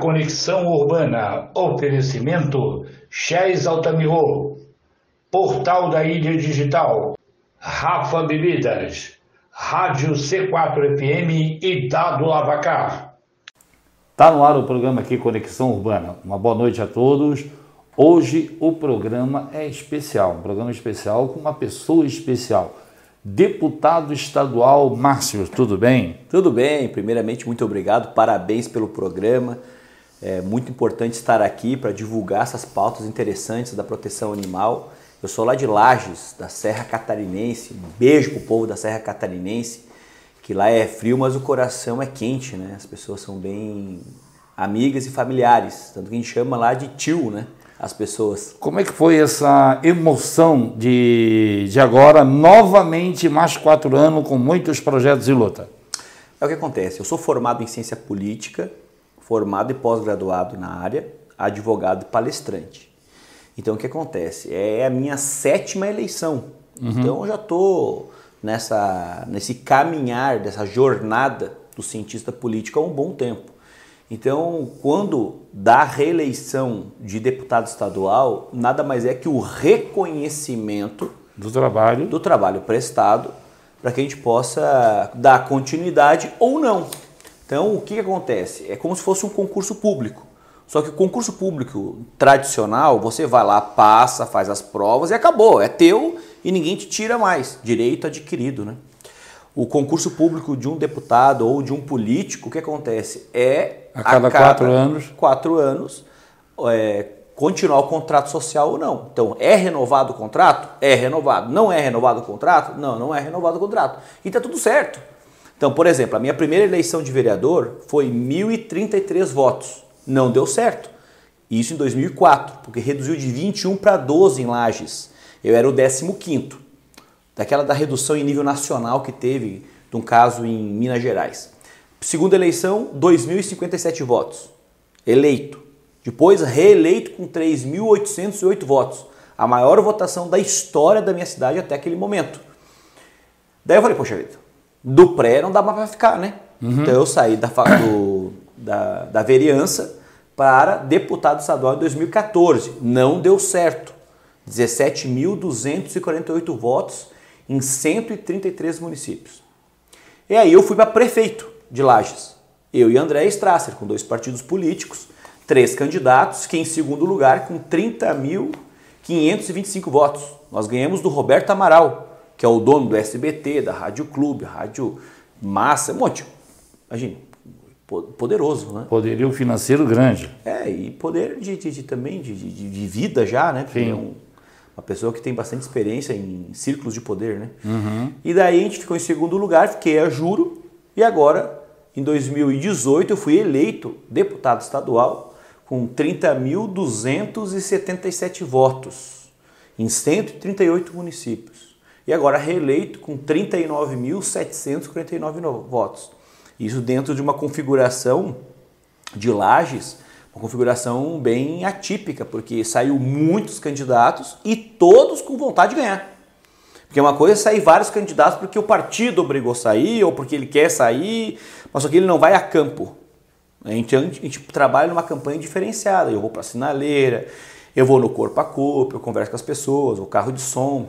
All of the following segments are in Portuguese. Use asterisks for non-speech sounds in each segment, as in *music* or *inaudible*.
Conexão Urbana. Oferecimento Chés Altamiro. Portal da Ilha Digital. Rafa Bebidas. Rádio C4FM e Dado Lavacar. Tá no ar o programa aqui Conexão Urbana. Uma boa noite a todos. Hoje o programa é especial, um programa especial com uma pessoa especial. Deputado estadual Márcio, tudo bem? Tudo bem, primeiramente muito obrigado, parabéns pelo programa. É muito importante estar aqui para divulgar essas pautas interessantes da proteção animal. Eu sou lá de Lages, da Serra Catarinense. Um beijo pro povo da Serra Catarinense, que lá é frio, mas o coração é quente, né? As pessoas são bem amigas e familiares, tanto que a gente chama lá de tio, né? as pessoas. Como é que foi essa emoção de, de agora, novamente, mais quatro anos, com muitos projetos de luta? É o que acontece. Eu sou formado em ciência política, formado e pós-graduado na área, advogado e palestrante. Então, o que acontece? É a minha sétima eleição. Uhum. Então, eu já estou nessa, nesse caminhar, dessa jornada do cientista político há um bom tempo. Então, quando dá reeleição de deputado estadual, nada mais é que o reconhecimento do trabalho, do trabalho prestado para que a gente possa dar continuidade ou não. Então, o que, que acontece? É como se fosse um concurso público. Só que o concurso público tradicional, você vai lá, passa, faz as provas e acabou. É teu e ninguém te tira mais. Direito adquirido, né? O concurso público de um deputado ou de um político, o que acontece? É a cada, a cada quatro anos, quatro anos é, continuar o contrato social ou não. Então, é renovado o contrato? É renovado. Não é renovado o contrato? Não, não é renovado o contrato. E está tudo certo. Então, por exemplo, a minha primeira eleição de vereador foi 1.033 votos. Não deu certo. Isso em 2004, porque reduziu de 21 para 12 em Lages. Eu era o 15º. Daquela da redução em nível nacional que teve de um caso em Minas Gerais. Segunda eleição, 2.057 votos. Eleito. Depois, reeleito com 3.808 votos. A maior votação da história da minha cidade até aquele momento. Daí eu falei, poxa vida, do pré não dá mais para ficar, né? Uhum. Então eu saí da, do, da, da vereança para deputado estadual em 2014. Não deu certo. 17.248 votos em 133 municípios. E aí eu fui para prefeito de Lages. Eu e André Strasser, com dois partidos políticos, três candidatos, que em segundo lugar com 30.525 votos. Nós ganhamos do Roberto Amaral, que é o dono do SBT, da Rádio Clube, Rádio Massa, um monte. Imagina, poderoso, né? Poderio financeiro grande. É, e poder de, de, de também de, de, vida já, né? Porque Sim. é um, uma pessoa que tem bastante experiência em círculos de poder, né? Uhum. E daí a gente ficou em segundo lugar, fiquei a juro, e agora em 2018 eu fui eleito deputado estadual com 30.277 votos em 138 municípios. E agora reeleito com 39.749 votos. Isso dentro de uma configuração de lajes, uma configuração bem atípica, porque saiu muitos candidatos e todos com vontade de ganhar. Porque uma coisa é sair vários candidatos porque o partido obrigou a sair ou porque ele quer sair, mas só que ele não vai a campo. A gente, a gente trabalha numa campanha diferenciada. Eu vou para a sinaleira, eu vou no corpo a corpo, eu converso com as pessoas, o carro de som.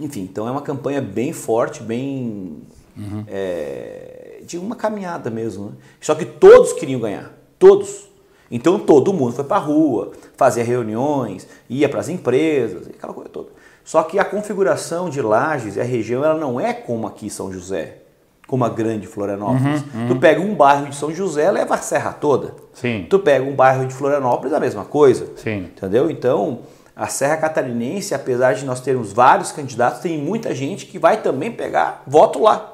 Enfim, então é uma campanha bem forte, bem. Uhum. É, de uma caminhada mesmo. Né? Só que todos queriam ganhar. Todos. Então todo mundo foi para a rua, fazia reuniões, ia para as empresas, aquela coisa toda. Só que a configuração de Lages e a região ela não é como aqui São José como a grande Florianópolis. Uhum, uhum. Tu pega um bairro de São José, leva a serra toda. Sim. Tu pega um bairro de Florianópolis, a mesma coisa. Sim. Entendeu? Então, a Serra Catarinense, apesar de nós termos vários candidatos, tem muita gente que vai também pegar voto lá.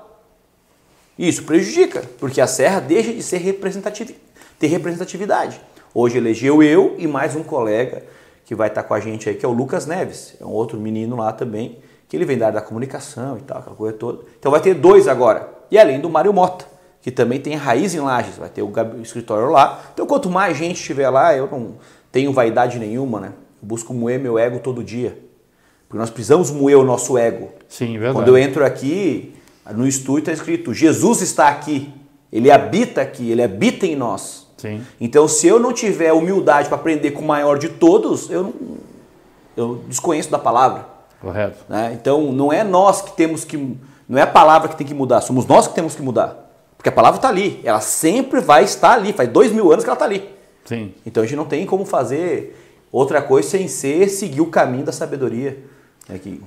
Isso prejudica, porque a Serra deixa de ser representativ ter representatividade. Hoje elegeu eu e mais um colega que vai estar com a gente aí, que é o Lucas Neves. É um outro menino lá também, que ele vem da área da comunicação e tal, aquela coisa toda. Então vai ter dois agora. E além do Mário Mota, que também tem raiz em Lages, vai ter o escritório lá. Então quanto mais gente estiver lá, eu não tenho vaidade nenhuma, né? Eu busco moer meu ego todo dia. Porque nós precisamos moer o nosso ego. Sim, verdade. Quando eu entro aqui, no estúdio está escrito: Jesus está aqui. Ele habita aqui, ele habita em nós. Sim. Então, se eu não tiver humildade para aprender com o maior de todos, eu, não, eu desconheço da palavra. Correto. Né? Então, não é nós que temos que. Não é a palavra que tem que mudar, somos nós que temos que mudar. Porque a palavra está ali, ela sempre vai estar ali, faz dois mil anos que ela está ali. Sim. Então a gente não tem como fazer outra coisa sem ser seguir o caminho da sabedoria. Aqui.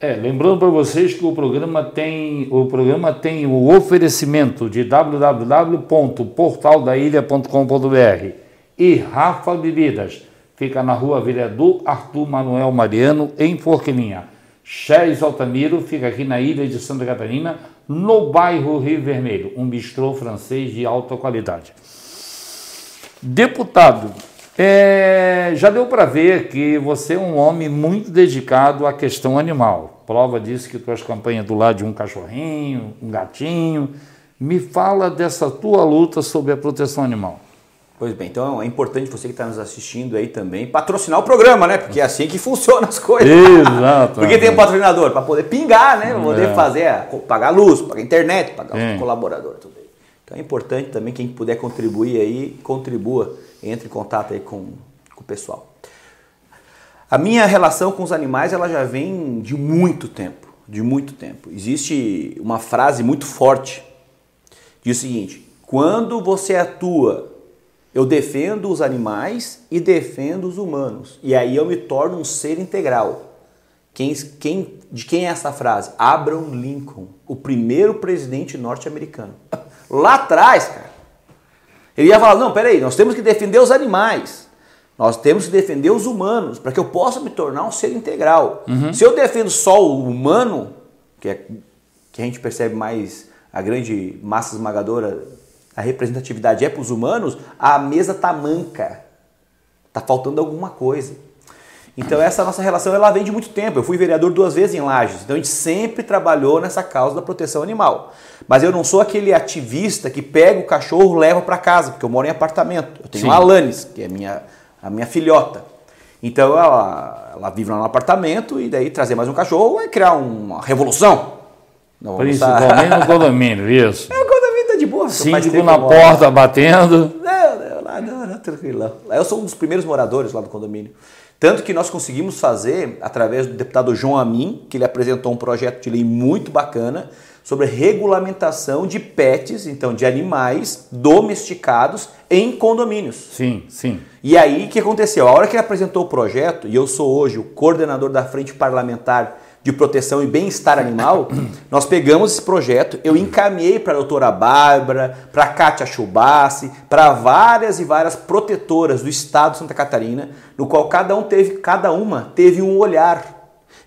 É, lembrando para vocês que o programa tem o programa tem o oferecimento de www.portaldailha.com.br e Rafa Bebidas. Fica na rua Vereador Arthur Manuel Mariano, em Forquilinha. Chés Altamiro fica aqui na ilha de Santa Catarina, no bairro Rio Vermelho, um bistrô francês de alta qualidade. Deputado, é, já deu para ver que você é um homem muito dedicado à questão animal. Prova disso que tuas campanhas do lado de um cachorrinho, um gatinho. Me fala dessa tua luta sobre a proteção animal. Pois bem, então é importante você que está nos assistindo aí também patrocinar o programa, né? Porque é assim que funcionam as coisas. Exato. Porque tem um patrocinador para poder pingar, né? Pra poder É. fazer, pagar luz, pagar internet, pagar É. o colaborador, tudo aí. Então é importante também quem puder contribuir aí, contribua, entre em contato aí com, com o pessoal. A minha relação com os animais ela já vem de muito tempo, de muito tempo. Existe uma frase muito forte diz o seguinte: quando você atua, eu defendo os animais e defendo os humanos, e aí eu me torno um ser integral. Quem, quem, de quem é essa frase? Abraham Lincoln, o primeiro presidente norte-americano. Lá atrás, cara. Ele ia falar: não, peraí, nós temos que defender os animais. Nós temos que defender os humanos para que eu possa me tornar um ser integral. Se eu defendo só o humano, que é que a gente percebe mais a grande massa esmagadora, a representatividade é para os humanos, a mesa tá manca. Tá faltando alguma coisa. Então essa nossa relação ela vem de muito tempo. Eu fui vereador duas vezes em Lages, então a gente sempre trabalhou nessa causa da proteção animal. Mas eu não sou aquele ativista que pega o cachorro e leva para casa, porque eu moro em apartamento. Eu tenho Sim. a Alanis, que é minha, a minha filhota. Então ela, ela vive lá no apartamento e daí trazer mais um cachorro é criar uma revolução. Não Principalmente no *laughs* condomínio, isso. É, o condomínio tá de boa. Síndico na porta batendo. Não, não, não, não, tranquilo. Lá eu sou um dos primeiros moradores lá do condomínio. Tanto que nós conseguimos fazer, através do deputado João Amin, que ele apresentou um projeto de lei muito bacana sobre regulamentação de pets, então de animais domesticados em condomínios. Sim, sim. E aí o que aconteceu? A hora que ele apresentou o projeto, e eu sou hoje o coordenador da Frente Parlamentar de Proteção e Bem-Estar Animal, *clears throat* nós pegamos esse projeto, eu encaminhei para a doutora Bárbara, para a Kátia Chubassi, para várias e várias protetoras do estado de Santa Catarina, no qual cada um teve, cada uma teve um olhar.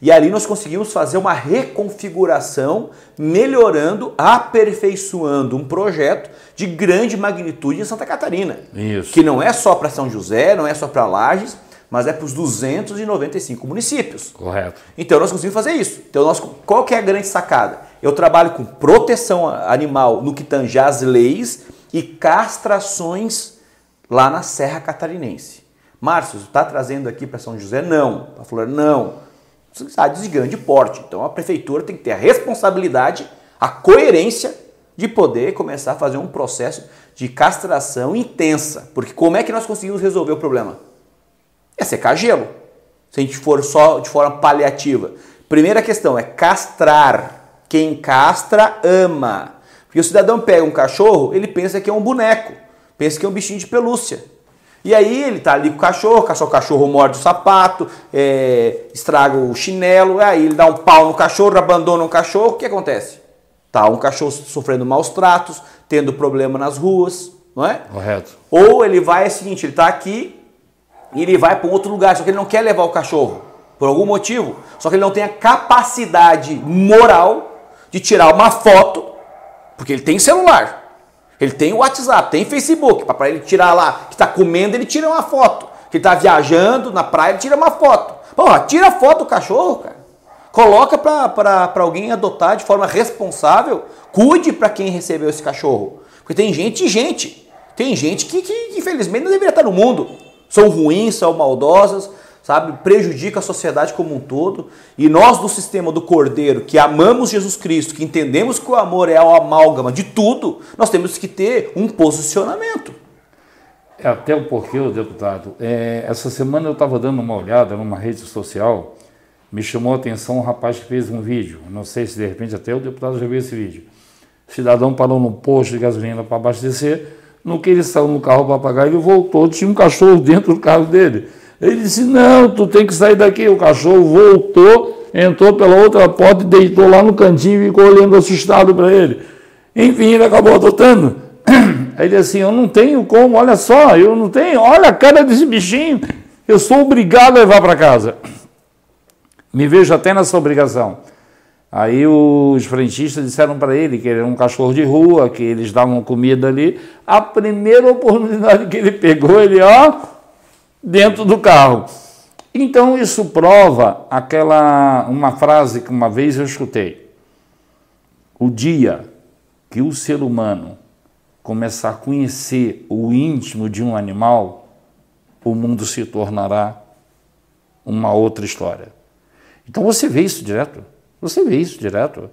E ali nós conseguimos fazer uma reconfiguração, melhorando, aperfeiçoando um projeto de grande magnitude em Santa Catarina. Isso. Que não é só para São José, não é só para Lages, mas é para os 295 municípios. Correto. Então nós conseguimos fazer isso. Então nós, qual que é a grande sacada? Eu trabalho com proteção animal no que tange às leis e castrações lá na Serra Catarinense. Márcio, está trazendo aqui para São José? Não. Para Flor, não. Cidades de grande porte. Então a prefeitura tem que ter a responsabilidade, a coerência de poder começar a fazer um processo de castração intensa. Porque como é que nós conseguimos resolver o problema? É secar gelo. Se a gente for só de forma paliativa. Primeira questão é castrar. Quem castra ama. Porque o cidadão pega um cachorro, ele pensa que é um boneco, pensa que é um bichinho de pelúcia. E aí ele tá ali com o cachorro, o cachorro morde o sapato, é, estraga o chinelo, aí ele dá um pau no cachorro, abandona o cachorro, o que acontece? Tá um cachorro sofrendo maus tratos, tendo problema nas ruas, não é? Correto. Ou ele vai, é o seguinte, ele está aqui e ele vai para um outro lugar, só que ele não quer levar o cachorro, por algum motivo, só que ele não tem a capacidade moral de tirar uma foto, porque ele tem celular, ele tem WhatsApp, tem Facebook, para ele tirar lá, que está comendo, ele tira uma foto, que está viajando na praia, ele tira uma foto. Porra, tira a foto do cachorro, cara. Coloca para alguém adotar de forma responsável, cuide para quem recebeu esse cachorro. Porque tem gente e gente. Tem gente que, que, infelizmente não deveria estar no mundo. São ruins, são maldosas, sabe? Prejudica a sociedade como um todo. E nós do sistema do Cordeiro, que amamos Jesus Cristo, que entendemos que o amor é a amálgama de tudo, nós temos que ter um posicionamento. É até o porquê, deputado. É, essa semana eu estava dando uma olhada numa rede social, me chamou a atenção um rapaz que fez um vídeo. Não sei se de repente até o deputado já viu esse vídeo. O cidadão parou no posto de gasolina para abastecer. No que ele saiu no carro para pagar, ele voltou, tinha um cachorro dentro do carro dele. Ele disse: Não, tu tem que sair daqui. O cachorro voltou, entrou pela outra porta e deitou lá no cantinho e ficou olhando assustado para ele. Enfim, ele acabou adotando. *clears throat* Aí ele assim, eu não tenho como, olha só, eu não tenho, olha a cara desse bichinho, eu sou obrigado a levar para casa. Me vejo até nessa obrigação. Aí os frentistas disseram para ele que ele era um cachorro de rua, que eles davam comida ali. A primeira oportunidade que ele pegou, ele, ó, dentro do carro. Então isso prova aquela uma frase que uma vez eu escutei. O dia que o ser humano começar a conhecer o íntimo de um animal, o mundo se tornará uma outra história. Então você vê isso direto. Você vê isso direto.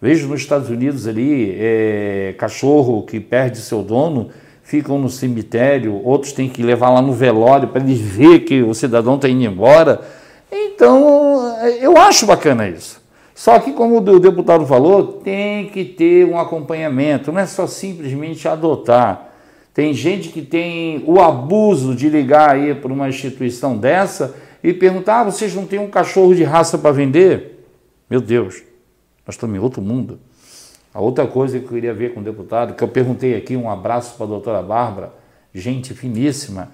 Vejo nos Estados Unidos ali é, cachorro que perde seu dono, ficam no cemitério, outros têm que levar lá no velório para eles ver que o cidadão está indo embora. Então, eu acho bacana isso. Só que, como o deputado falou, tem que ter um acompanhamento, não é só simplesmente adotar. Tem gente que tem o abuso de ligar aí para uma instituição dessa e perguntar: ah, vocês não têm um cachorro de raça para vender? Meu Deus, nós estamos em outro mundo. A outra coisa que eu queria ver com o deputado, que eu perguntei aqui, um abraço para a doutora Bárbara, gente finíssima.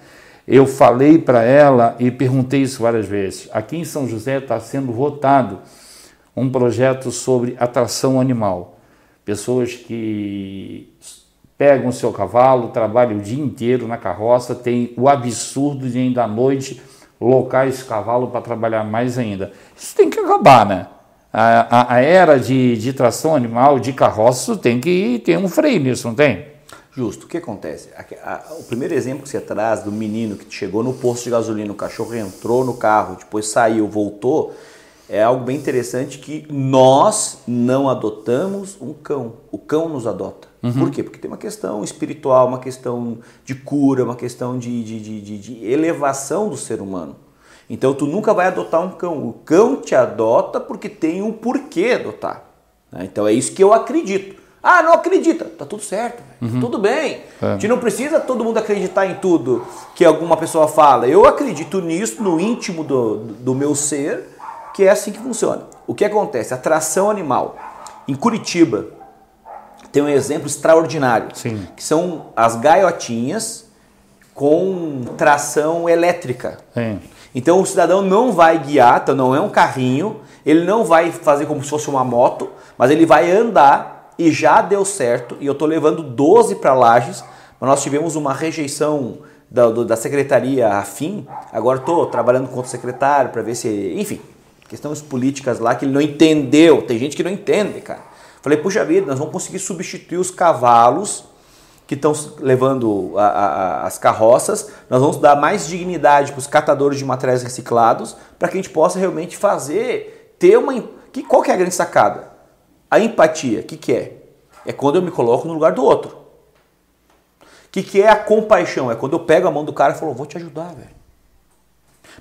Eu falei para ela e perguntei isso várias vezes. Aqui em São José está sendo votado um projeto sobre atração animal. Pessoas que pegam o seu cavalo, trabalham o dia inteiro na carroça, tem o absurdo de ainda à noite locar esse cavalo para trabalhar mais ainda. Isso tem que acabar, né? A, a, a era de, de, tração animal, de carroça, tem que ter um freio nisso, não tem? Justo. O que acontece? A, o primeiro exemplo que você traz do menino que chegou no posto de gasolina, o cachorro entrou no carro, depois saiu, voltou, é algo bem interessante que nós não adotamos um cão, o cão nos adota. Uhum. Por quê? Porque tem uma questão espiritual, uma questão de cura, uma questão de, de, de, de, elevação do ser humano. Então tu nunca vai adotar um cão. O cão te adota porque tem um porquê adotar. Né? Então é isso que eu acredito. Ah, não acredita. Tá tudo certo, uhum. tá tudo bem. É. A gente não precisa todo mundo acreditar em tudo que alguma pessoa fala. Eu acredito nisso, no íntimo do, do meu ser que é assim que funciona. O que acontece? Atração animal. Em Curitiba tem um exemplo extraordinário, Sim. que são as gaiotinhas com tração elétrica. Sim. Então o cidadão não vai guiar, então não é um carrinho, ele não vai fazer como se fosse uma moto, mas ele vai andar e já deu certo. E eu estou levando 12 para Lages, mas nós tivemos uma rejeição da, da secretaria afim. Agora estou trabalhando com o secretário para ver se, enfim, questões políticas lá que ele não entendeu. Tem gente que não entende, cara. Falei, puxa vida, nós vamos conseguir substituir os cavalos que estão levando a, a, as carroças, nós vamos dar mais dignidade para os catadores de materiais reciclados, para que a gente possa realmente fazer, ter uma. Que, qual que é a grande sacada? A empatia, o que, que é? É quando eu me coloco no lugar do outro. O que, que é a compaixão? É quando eu pego a mão do cara e falo, vou te ajudar, velho.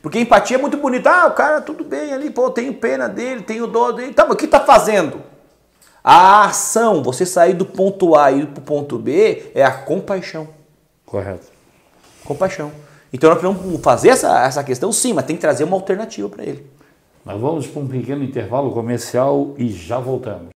Porque empatia é muito bonita. Ah, o cara tudo bem ali, pô, tenho pena dele, tenho dó dele. Tá, mas o que tá fazendo? A ação, você sair do ponto A e ir para o ponto B, é a compaixão. Correto. Compaixão. Então nós precisamos fazer essa, essa questão sim, mas tem que trazer uma alternativa para ele. Nós vamos para um pequeno intervalo comercial e já voltamos.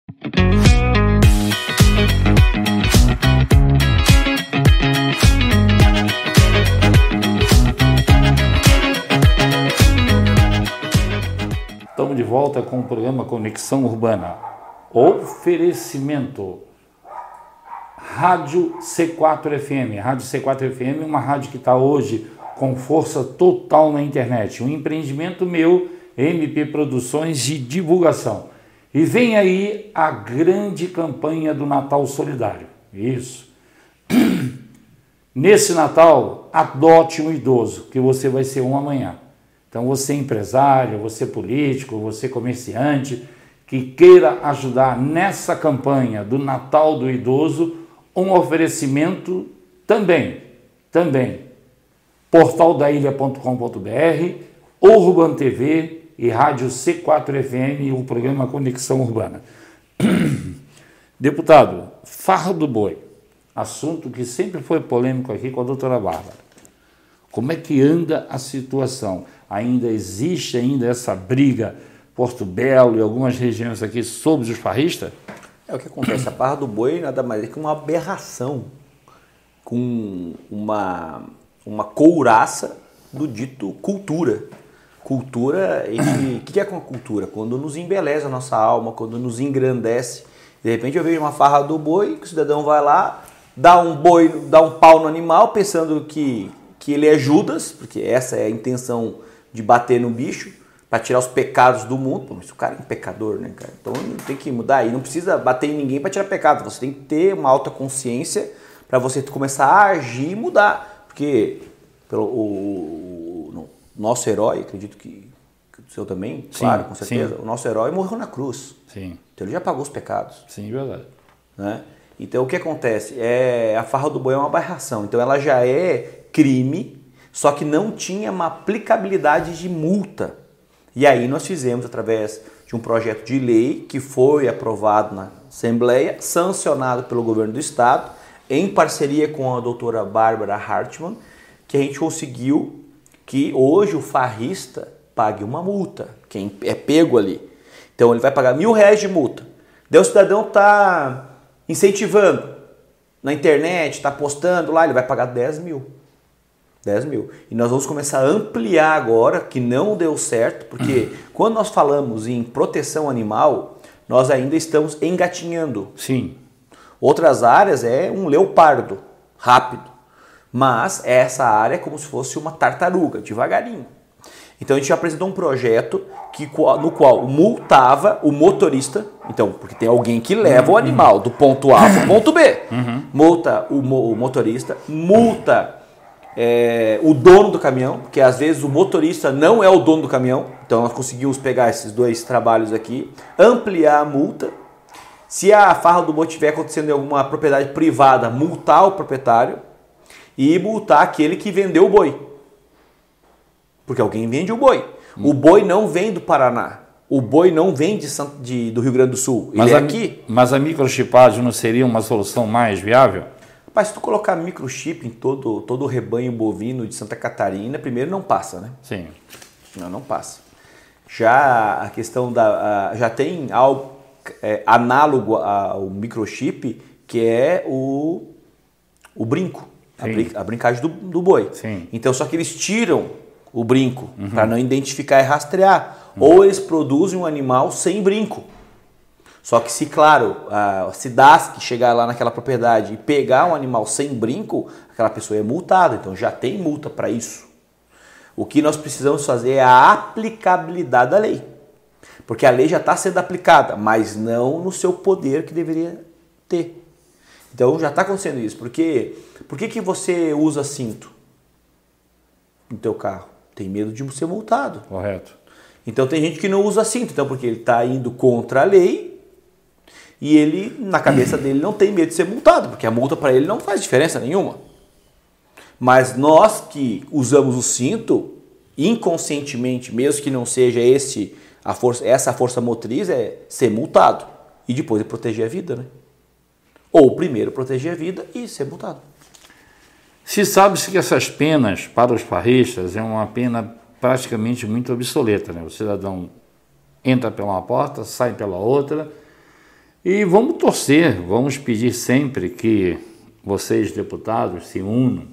Estamos de volta com o programa Conexão Urbana. Oferecimento. Rádio C4 FM. Rádio C4 FM é uma rádio que está hoje com força total na internet. Um empreendimento meu, MP Produções de Divulgação. E vem aí a grande campanha do Natal Solidário. Isso. *clears throat* Nesse Natal, adote um idoso, que você vai ser um amanhã. Então, você empresário, você político, você comerciante, que queira ajudar nessa campanha do Natal do Idoso, um oferecimento também, também portaldailha.com.br, Urban TV e Rádio C4FM, o programa Conexão Urbana. *clears throat* Deputado, farra do boi, assunto que sempre foi polêmico aqui com a doutora Bárbara. Como é que anda a situação? Ainda existe ainda essa briga Porto Belo e algumas regiões aqui sobre os farristas? É o que acontece. A farra do boi nada mais é que uma aberração com uma, uma couraça do dito cultura. Cultura, o que é com a cultura? Quando nos embeleza a nossa alma, quando nos engrandece. De repente eu vejo uma farra do boi, que o cidadão vai lá, dá um boi, dá um pau no animal, pensando que, que ele é Judas, porque essa é a intenção de bater no bicho, para tirar os pecados do mundo. Pô, mas o cara é um pecador, né, cara? Então tem que mudar. E não precisa bater em ninguém para tirar pecado. Você tem que ter uma alta consciência para você começar a agir e mudar. Porque pelo, o, o, nosso herói, acredito que, que, o seu também, sim, claro, com certeza, sim. o nosso herói morreu na cruz. Sim. Então ele já pagou os pecados. Sim, verdade. Né? Então o que acontece? É, a farra do boi é uma aberração. Então ela já é crime, só que não tinha uma aplicabilidade de multa. E aí nós fizemos através de um projeto de lei que foi aprovado na Assembleia, sancionado pelo governo do estado, em parceria com a doutora Bárbara Hartmann, que a gente conseguiu que hoje o farrista pague uma multa, quem é pego ali. Então ele vai pagar mil reais de multa. Daí o cidadão está incentivando na internet, está postando lá, ele vai pagar 10 mil. 10 mil. E nós vamos começar a ampliar agora, que não deu certo, porque *clears throat* quando nós falamos em proteção animal, nós ainda estamos engatinhando. Sim. Outras áreas é um leopardo, rápido. Mas essa área é como se fosse uma tartaruga, devagarinho. Então a gente apresentou um projeto que, no qual multava o motorista, então, porque tem alguém que leva o animal do ponto A para o ponto B. Uhum. Multa o, o motorista, multa é, o dono do caminhão, porque às vezes o motorista não é o dono do caminhão, então nós conseguimos pegar esses dois trabalhos aqui, ampliar a multa. Se a farra do boi estiver acontecendo em alguma propriedade privada, multar o proprietário e multar aquele que vendeu o boi. Porque alguém vende o boi. O boi não vem do Paraná. O boi não vem de, de do Rio Grande do Sul. Ele mas é a, aqui. Mas a microchipagem não seria uma solução mais viável? Mas se tu colocar microchip em todo, todo o rebanho bovino de Santa Catarina, primeiro não passa, né? Sim. Não, não passa. Já a questão da. A, já tem algo é, análogo ao microchip, que é o, o brinco, a, brin, a, brincagem do, do boi. Sim. Então, só que eles tiram o brinco uhum. para não identificar e rastrear. Uhum. Ou eles produzem um animal sem brinco. Só que se, claro, a SIDASC chegar lá naquela propriedade e pegar um animal sem brinco, aquela pessoa é multada, então já tem multa para isso. O que nós precisamos fazer é a aplicabilidade da lei. Porque a lei já está sendo aplicada, mas não no seu poder que deveria ter. Então já está acontecendo isso. Porque, por que, que você usa cinto no teu carro? Tem medo de ser multado. Correto. Então tem gente que não usa cinto, então porque ele está indo contra a lei e ele, na cabeça dele, não tem medo de ser multado, porque a multa para ele não faz diferença nenhuma. Mas nós que usamos o cinto, inconscientemente, mesmo que não seja esse a força, essa força motriz, é ser multado. E depois é proteger a vida, né? Ou primeiro proteger a vida e ser multado. Se sabe-se que essas penas para os farristas é uma pena praticamente muito obsoleta, né? O cidadão entra pela uma porta, sai pela outra e vamos torcer, vamos pedir sempre que vocês, deputados, se unam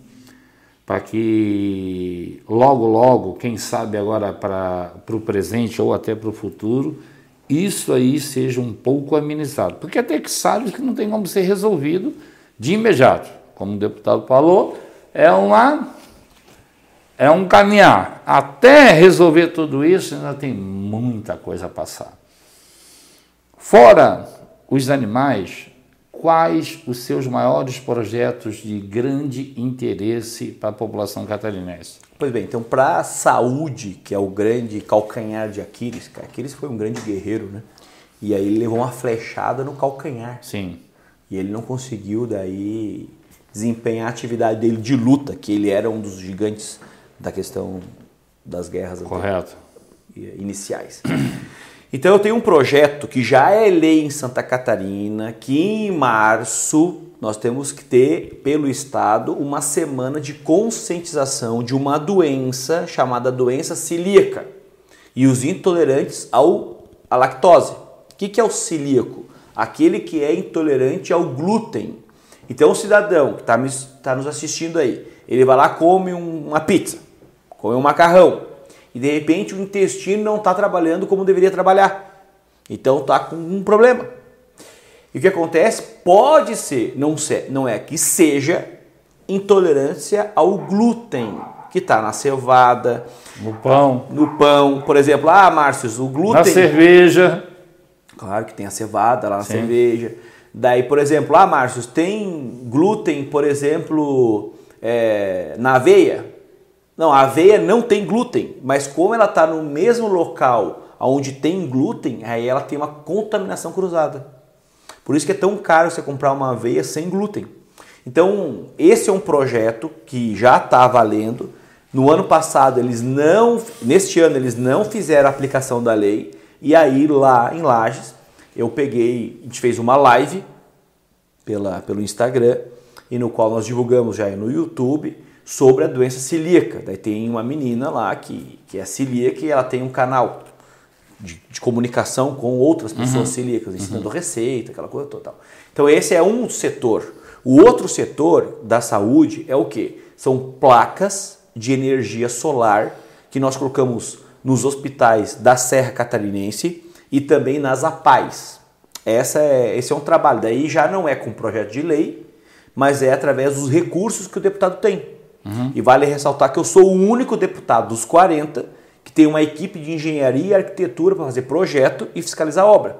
para que logo, logo, quem sabe agora para o presente ou até para o futuro, isso aí seja um pouco administrado. Porque até que sabe que não tem como ser resolvido de imediato. Como o deputado falou, é uma é um caminhar. Até resolver tudo isso, ainda tem muita coisa a passar. Fora os animais, quais os seus maiores projetos de grande interesse para a população catarinense? Pois bem, então para a saúde, que é o grande calcanhar de Aquiles, Aquiles foi um grande guerreiro, né? E aí ele levou uma flechada no calcanhar. Sim. E ele não conseguiu daí desempenhar a atividade dele de luta, que ele era um dos gigantes da questão das guerras Correto. iniciais. Então eu tenho um projeto que já é lei em Santa Catarina, que em março nós temos que ter pelo estado uma semana de conscientização de uma doença chamada doença celíaca e os intolerantes ao à lactose. O que, que é o celíaco? Aquele que é intolerante ao glúten. Então o cidadão que está tá nos assistindo aí, ele vai lá come uma pizza, come um macarrão, e de repente o intestino não está trabalhando como deveria trabalhar. Então está com um problema. E o que acontece? Pode ser, não, ser, não é que seja intolerância ao glúten, que está na cevada, no pão, no pão, por exemplo. Ah, Márcio, o glúten. Na cerveja. Claro que tem a cevada lá na Sim. cerveja. Daí, por exemplo, ah, Márcio, tem glúten, por exemplo, é, na aveia? Não, a aveia não tem glúten, mas como ela está no mesmo local onde tem glúten, aí ela tem uma contaminação cruzada. Por isso que é tão caro você comprar uma aveia sem glúten. Então, esse é um projeto que já está valendo. No ano passado, eles não, neste ano, eles não fizeram a aplicação da lei. E aí, lá em Lages, eu peguei, a gente fez uma live pela, pelo Instagram, e no qual nós divulgamos já no YouTube sobre a doença celíaca. Daí tem uma menina lá que, que é celíaca e ela tem um canal de, de comunicação com outras pessoas uhum. celíacas, ensinando uhum. receita, aquela coisa total. Então esse é um setor. O outro setor da saúde é o que? São placas de energia solar que nós colocamos nos hospitais da Serra Catarinense e também nas APAES. Essa é, esse é um trabalho. Daí já não é com projeto de lei, mas é através dos recursos que o deputado tem. Uhum. E vale ressaltar que eu sou o único deputado dos 40 que tem uma equipe de engenharia e arquitetura para fazer projeto e fiscalizar a obra.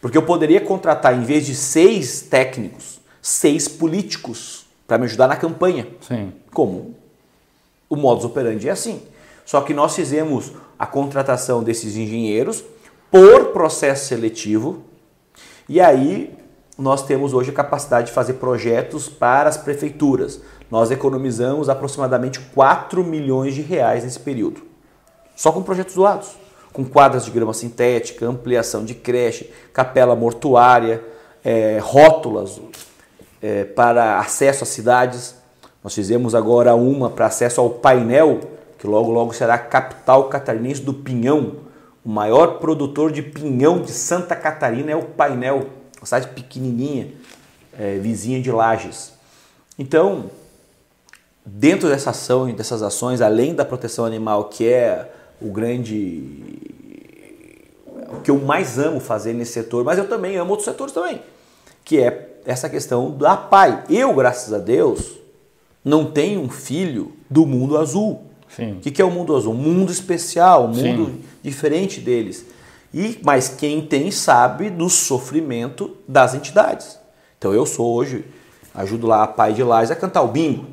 Porque eu poderia contratar, em vez de seis técnicos, seis políticos para me ajudar na campanha. Sim. Como o modus operandi é assim. Só que nós fizemos a contratação desses engenheiros por processo seletivo e aí nós temos hoje a capacidade de fazer projetos para as prefeituras. Nós economizamos aproximadamente 4 milhões de reais nesse período. Só com projetos doados. Com quadras de grama sintética, ampliação de creche, capela mortuária, é, rótulas é, para acesso às cidades. Nós fizemos agora uma para acesso ao painel, que logo logo será a capital catarinense do pinhão. O maior produtor de pinhão de Santa Catarina é o painel uma cidade pequenininha, é, vizinha de Lages. Então, dentro dessa ação e dessas ações, além da proteção animal, que é o grande o que eu mais amo fazer nesse setor, mas eu também amo outros setores também, que é essa questão da pai. Eu, graças a Deus, não tenho um filho do mundo azul. Sim. O que é o mundo azul? Um mundo especial, um mundo Sim. diferente deles. E mas quem tem sabe do sofrimento das entidades. Então eu sou hoje ajudo lá a Pai de Lages a cantar o bingo.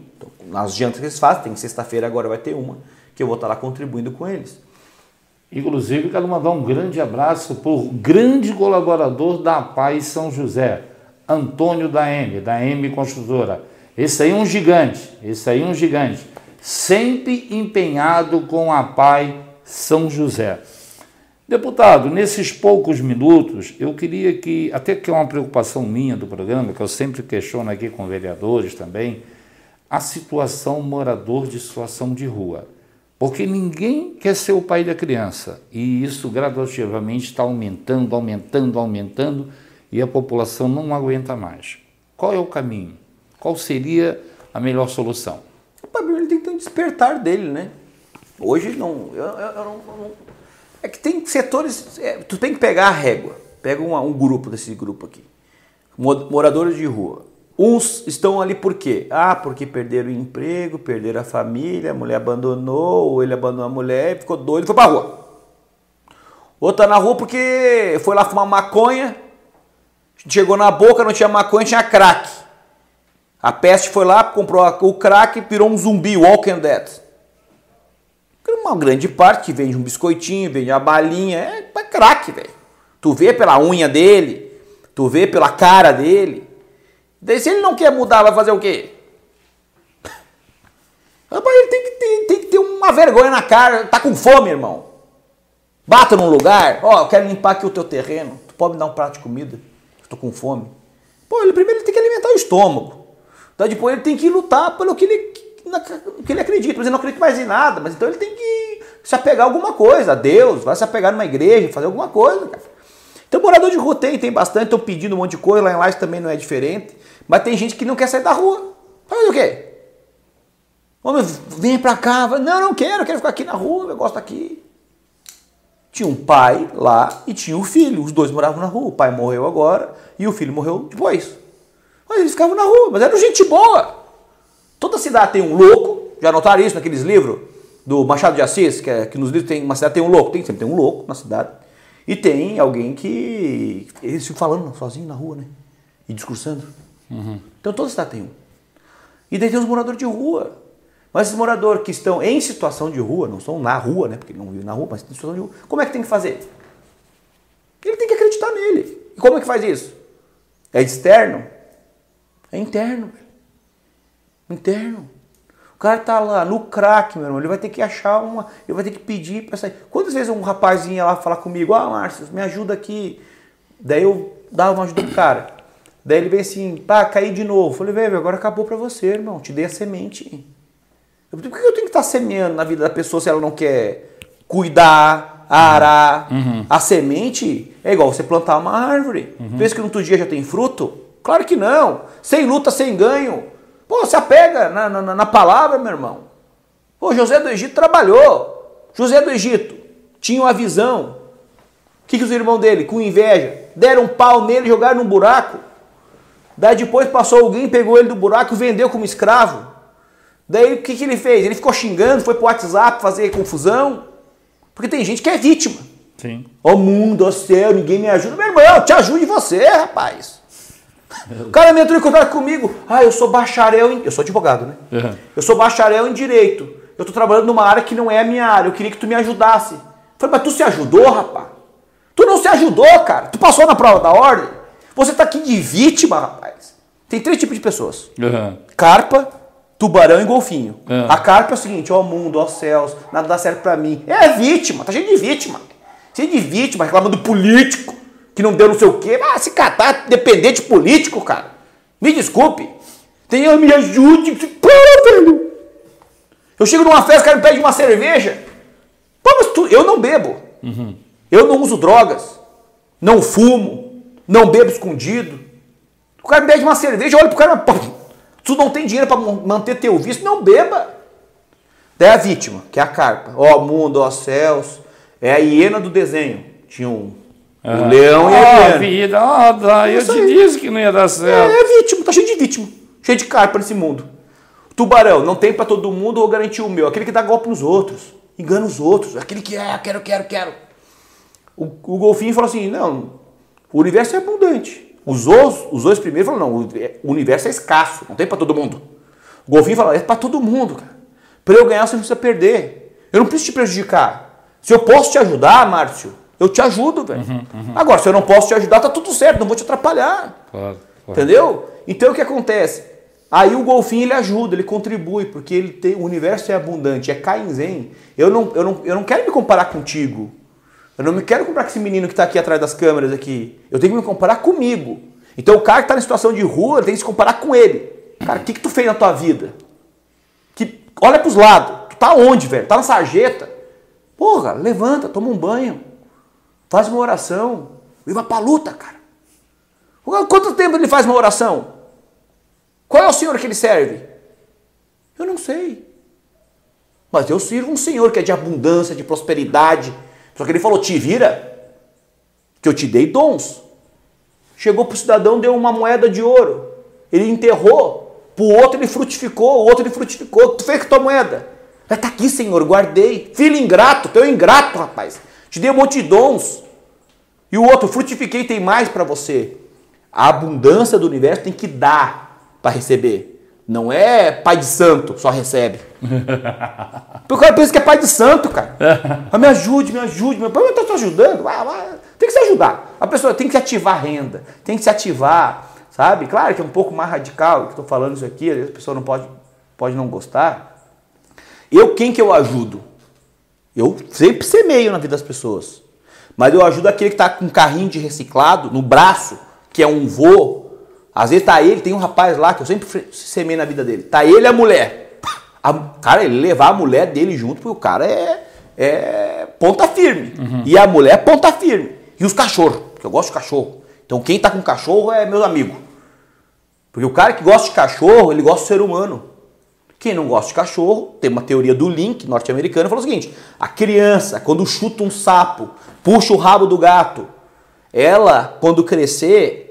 Nas jantas que eles fazem, tem sexta-feira agora vai ter uma que eu vou estar lá contribuindo com eles. Inclusive, quero mandar um grande abraço o grande colaborador da Paz São José, Antônio da M, da M Construtora. Esse aí é um gigante, esse aí é um gigante, sempre empenhado com a Pai São José. Deputado, nesses poucos minutos, eu queria que, até que é uma preocupação minha do programa, que eu sempre questiono aqui com vereadores também, a situação morador de situação de rua. Porque ninguém quer ser o pai da criança. E isso gradativamente está aumentando, aumentando, aumentando, e a população não aguenta mais. Qual é o caminho? Qual seria a melhor solução? O Pablo tem que ter um despertar dele, né? Hoje não, eu, eu, eu não, não é que tem setores. É, tu tem que pegar a régua. Pega um, um grupo desse grupo aqui. Moradores de rua. Uns estão ali por quê? Ah, porque perderam o emprego, perderam a família, a mulher abandonou, ou ele abandonou a mulher, ficou doido e foi pra rua. Outro tá na rua porque foi lá fumar maconha, chegou na boca, não tinha maconha, tinha crack. A peste foi lá, comprou o crack e virou um zumbi, Walking Dead. Uma grande parte vende um biscoitinho, vende uma balinha, é, é craque, velho. Tu vê pela unha dele, tu vê pela cara dele. Daí se ele não quer mudar, vai fazer o quê? Rapaz, ele tem que, ter, tem que ter uma vergonha na cara. Tá com fome, irmão. Bata num lugar. Ó, eu quero limpar aqui o teu terreno. Tu pode me dar um prato de comida? Estou com fome. Pô, ele primeiro ele tem que alimentar o estômago. Então depois ele tem que lutar pelo que ele, que ele acredita. Mas ele não acredita mais em nada. Mas então ele tem que se apegar a alguma coisa. A Deus. Vai se apegar numa igreja, fazer alguma coisa, cara. Então morador de rua tem, tem bastante. Estão pedindo um monte de coisa. Lá em Lages também não é diferente. Mas tem gente que não quer sair da rua. Faz o quê? Homem, vem pra cá. Não, não quero, quero ficar aqui na rua, eu gosto aqui. Tinha um pai lá e tinha um filho. Os dois moravam na rua. O pai morreu agora e o filho morreu depois. Mas eles ficavam na rua, mas eram gente boa. Toda cidade tem um louco. Já notaram isso naqueles livros do Machado de Assis, que, é, que nos livros tem uma cidade tem um louco. Tem, sempre tem um louco na cidade. E tem alguém que. Eles ficam falando sozinho na rua, né? E discursando. Uhum. Então toda cidade tem um. E daí tem os moradores de rua. Mas esses moradores que estão em situação de rua, não estão na rua, né? Porque não vivem na rua, mas em situação de rua, como é que tem que fazer? Ele tem que acreditar nele. E como é que faz isso? É externo? É interno. Interno. O cara tá lá no crack, meu irmão. Ele vai ter que achar uma. Ele vai ter que pedir para sair. Quantas vezes um rapazinho ia lá falar comigo, ah, Márcio, me ajuda aqui. Daí eu dava uma ajuda pro cara. Daí ele vem assim, pá, caí de novo. Eu falei, velho, agora acabou para você, irmão. Te dei a semente. Por que eu tenho que estar semeando na vida da pessoa se ela não quer cuidar, arar? Uhum. A semente é igual você plantar uma árvore. Uhum. Pensa que no outro dia já tem fruto? Claro que não. Sem luta, sem ganho. Pô, se apega na, na, na palavra, meu irmão. Pô, José do Egito trabalhou. José do Egito tinha uma visão. O que, que os irmãos dele, com inveja, deram um pau nele e jogaram num buraco? Daí depois passou alguém, pegou ele do buraco e vendeu como escravo. Daí o que, que ele fez? Ele ficou xingando, foi pro WhatsApp fazer confusão. Porque tem gente que é vítima. Sim. Ó oh, mundo, ó oh, céu, ninguém me ajuda. Meu irmão, te ajude você, rapaz. O cara me entrou em contato comigo. Ah, eu sou bacharel em. Eu sou advogado, né? Uhum. Eu sou bacharel em direito. Eu tô trabalhando numa área que não é a minha área. Eu queria que tu me ajudasse. Eu falei, mas tu se ajudou, rapaz? Tu não se ajudou, cara. Tu passou na prova da ordem. Você tá aqui de vítima, rapaz. Tem três tipos de pessoas: uhum. carpa, tubarão e golfinho. É. A carpa é o seguinte, ó mundo, ó céus, nada dá certo pra mim. É vítima, tá cheio de vítima. Cheio de vítima, reclamando do político, que não deu não sei o quê. Ah, se catar, dependente político, cara. Me desculpe. Tem, me ajude. Para, velho. Eu chego numa festa, o cara me pede uma cerveja. Pô, mas tu, eu não bebo. Uhum. Eu não uso drogas. Não fumo. Não bebo escondido. O cara me pede uma cerveja, olha pro cara, Tu não tem dinheiro para manter teu vício, não beba. Daí a vítima, que é a carpa. Ó mundo, ó céus. É a hiena do desenho. Tinha um, um ah. leão e a hiena. Oh, vida, oh, eu te aí. disse que não ia dar certo. É, é vítima, tá cheio de vítima. Cheio de carpa nesse mundo. Tubarão, não tem para todo mundo ou garantir o meu. Aquele que dá golpe nos outros. Engana os outros. Aquele que é, quero, quero, quero. O, o golfinho falou assim, não, o universo é abundante. Os, os, os dois primeiros falaram, não, o universo é escasso, não tem para todo mundo. O golfinho fala, é para todo mundo, cara. Para eu ganhar, você não precisa perder. Eu não preciso te prejudicar. Se eu posso te ajudar, Márcio, eu te ajudo, velho. Uhum, uhum. Agora, se eu não posso te ajudar, tá tudo certo, não vou te atrapalhar. Claro, claro. Entendeu? Então o que acontece? Aí o golfinho ele ajuda, ele contribui, porque ele tem, o universo é abundante, é Kainzen. Eu não, eu, não, eu não quero me comparar contigo. Eu não me quero comparar com esse menino que está aqui atrás das câmeras aqui. Eu tenho que me comparar comigo. Então o cara que está em situação de rua, tem que se comparar com ele. Cara, o que, que tu fez na tua vida? Que, olha para os lados. Tu tá onde, velho? Tá na sarjeta. Porra, levanta, toma um banho. Faz uma oração. Vai pra luta, cara. Quanto tempo ele faz uma oração? Qual é o Senhor que ele serve? Eu não sei. Mas eu sirvo um Senhor que é de abundância, de prosperidade, só que ele falou: te vira, que eu te dei dons. Chegou para o cidadão, deu uma moeda de ouro. Ele enterrou. Para o outro ele frutificou, o outro ele frutificou. Tu fez com tua moeda? Está aqui, Senhor, guardei. Filho ingrato, teu ingrato, rapaz. Te dei um monte de dons. E o outro, frutifiquei, tem mais para você. A abundância do universo tem que dar para receber. Não é pai de santo, só recebe. *laughs* Porque o cara pensa que é pai de santo, cara. *laughs* Ah, me ajude, me ajude. Meu pai está te ajudando. Tem que se ajudar. A pessoa tem que se ativar a renda, tem que se ativar, sabe? Claro que é um pouco mais radical que estou falando isso aqui, a pessoa não pode, pode não gostar. Eu, quem que eu ajudo? Eu sempre semeio na vida das pessoas. Mas eu ajudo aquele que está com um carrinho de reciclado no braço, que é um vô. Às vezes tá ele, tem um rapaz lá que eu sempre semeio na vida dele. Tá ele e a mulher. A, cara, ele levar a mulher dele junto, porque o cara é, é ponta firme. Uhum. E a mulher é ponta firme. E os cachorros, porque eu gosto de cachorro. Então quem tá com cachorro é meu amigo. Porque o cara que gosta de cachorro, ele gosta do ser humano. Quem não gosta de cachorro, tem uma teoria do Link norte-americano, fala o seguinte: a criança, quando chuta um sapo, puxa o rabo do gato, ela, quando crescer,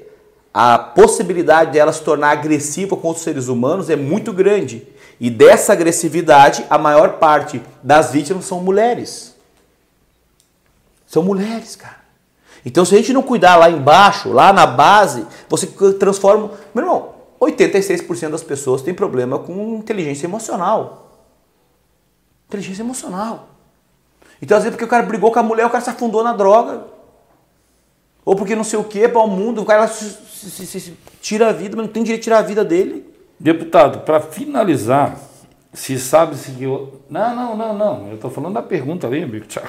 a possibilidade dela se tornar agressiva com os seres humanos é muito grande. E dessa agressividade, a maior parte das vítimas são mulheres. São mulheres, cara. Então, se a gente não cuidar lá embaixo, lá na base, você transforma. Meu irmão, 86% das pessoas têm problema com inteligência emocional. Inteligência emocional. Então, às vezes, porque o cara brigou com a mulher, o cara se afundou na droga. Ou porque não sei o que, para o mundo, o cara se, se, se, se, tira a vida, mas não tem direito de tirar a vida dele. Deputado, para finalizar, se sabe-se que. Eu... Não, não, não, não. Eu estou falando da pergunta ali, amigo Tiago.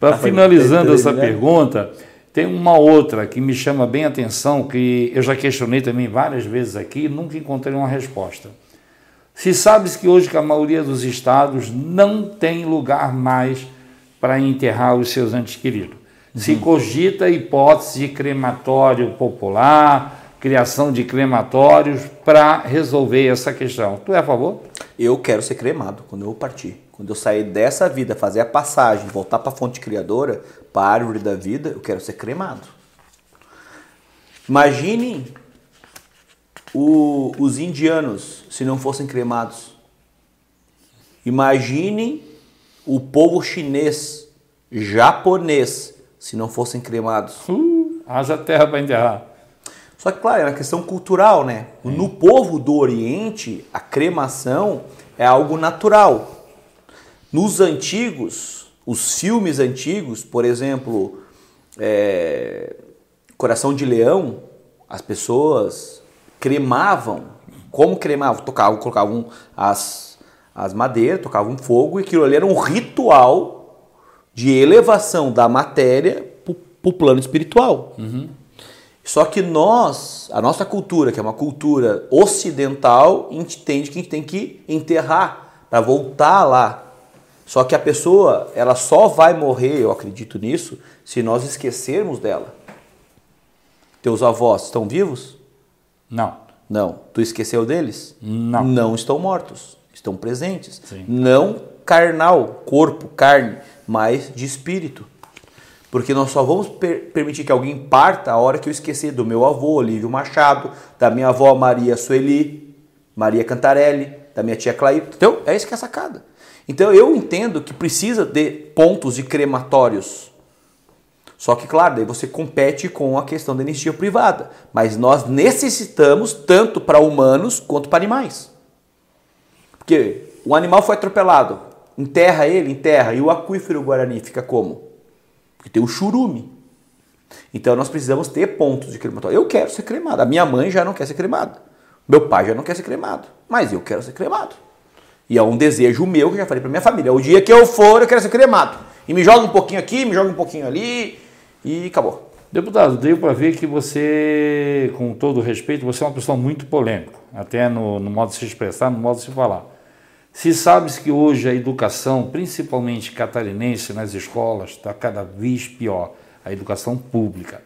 Para tá finalizando essa né? pergunta, tem uma outra que me chama bem a atenção, que eu já questionei também várias vezes aqui e nunca encontrei uma resposta. Se sabes que hoje que a maioria dos estados não tem lugar mais para enterrar os seus entes queridos. Se cogita a hipótese de crematório popular, criação de crematórios para resolver essa questão. Tu é a favor? Eu quero ser cremado quando eu partir. Quando eu sair dessa vida, fazer a passagem, voltar para a fonte criadora, para a árvore da vida, eu quero ser cremado. Imagine o, os indianos se não fossem cremados. Imagine o povo chinês, japonês, se não fossem cremados. Uh, haja terra para enterrar. Só que, claro, é uma questão cultural, né? No povo do Oriente, a cremação é algo natural. Nos antigos, os filmes antigos, por exemplo, é, Coração de Leão, as pessoas cremavam. Como cremavam? Tocavam, colocavam as, as madeiras, tocavam fogo e aquilo ali era um ritual de elevação da matéria para o plano espiritual. Uhum. Só que nós, a nossa cultura, que é uma cultura ocidental, entende que a gente tem que enterrar para voltar lá só que a pessoa, ela só vai morrer, eu acredito nisso, se nós esquecermos dela. Teus avós estão vivos? Não. Não. Tu esqueceu deles? Não. Não estão mortos. Estão presentes. Sim. Não carnal, corpo, carne, mas de espírito. Porque nós só vamos per permitir que alguém parta a hora que eu esquecer do meu avô, Olívio Machado, da minha avó Maria Sueli, Maria Cantarelli, da minha tia Clair. Então, é isso que é sacada. Então eu entendo que precisa de pontos de crematórios. Só que, claro, daí você compete com a questão da anistia privada. Mas nós necessitamos tanto para humanos quanto para animais. Porque o animal foi atropelado, enterra ele, enterra, e o aquífero guarani fica como? Porque tem o churume. Então nós precisamos ter pontos de crematório. Eu quero ser cremado. A minha mãe já não quer ser cremada. Meu pai já não quer ser cremado. Mas eu quero ser cremado. E é um desejo meu que eu já falei para minha família. O dia que eu for, eu quero ser cremado. E me joga um pouquinho aqui, me joga um pouquinho ali e acabou. Deputado, deu para ver que você, com todo respeito, você é uma pessoa muito polêmica, até no, no modo de se expressar, no modo de se falar. Se sabes que hoje a educação, principalmente catarinense nas escolas, está cada vez pior, a educação pública.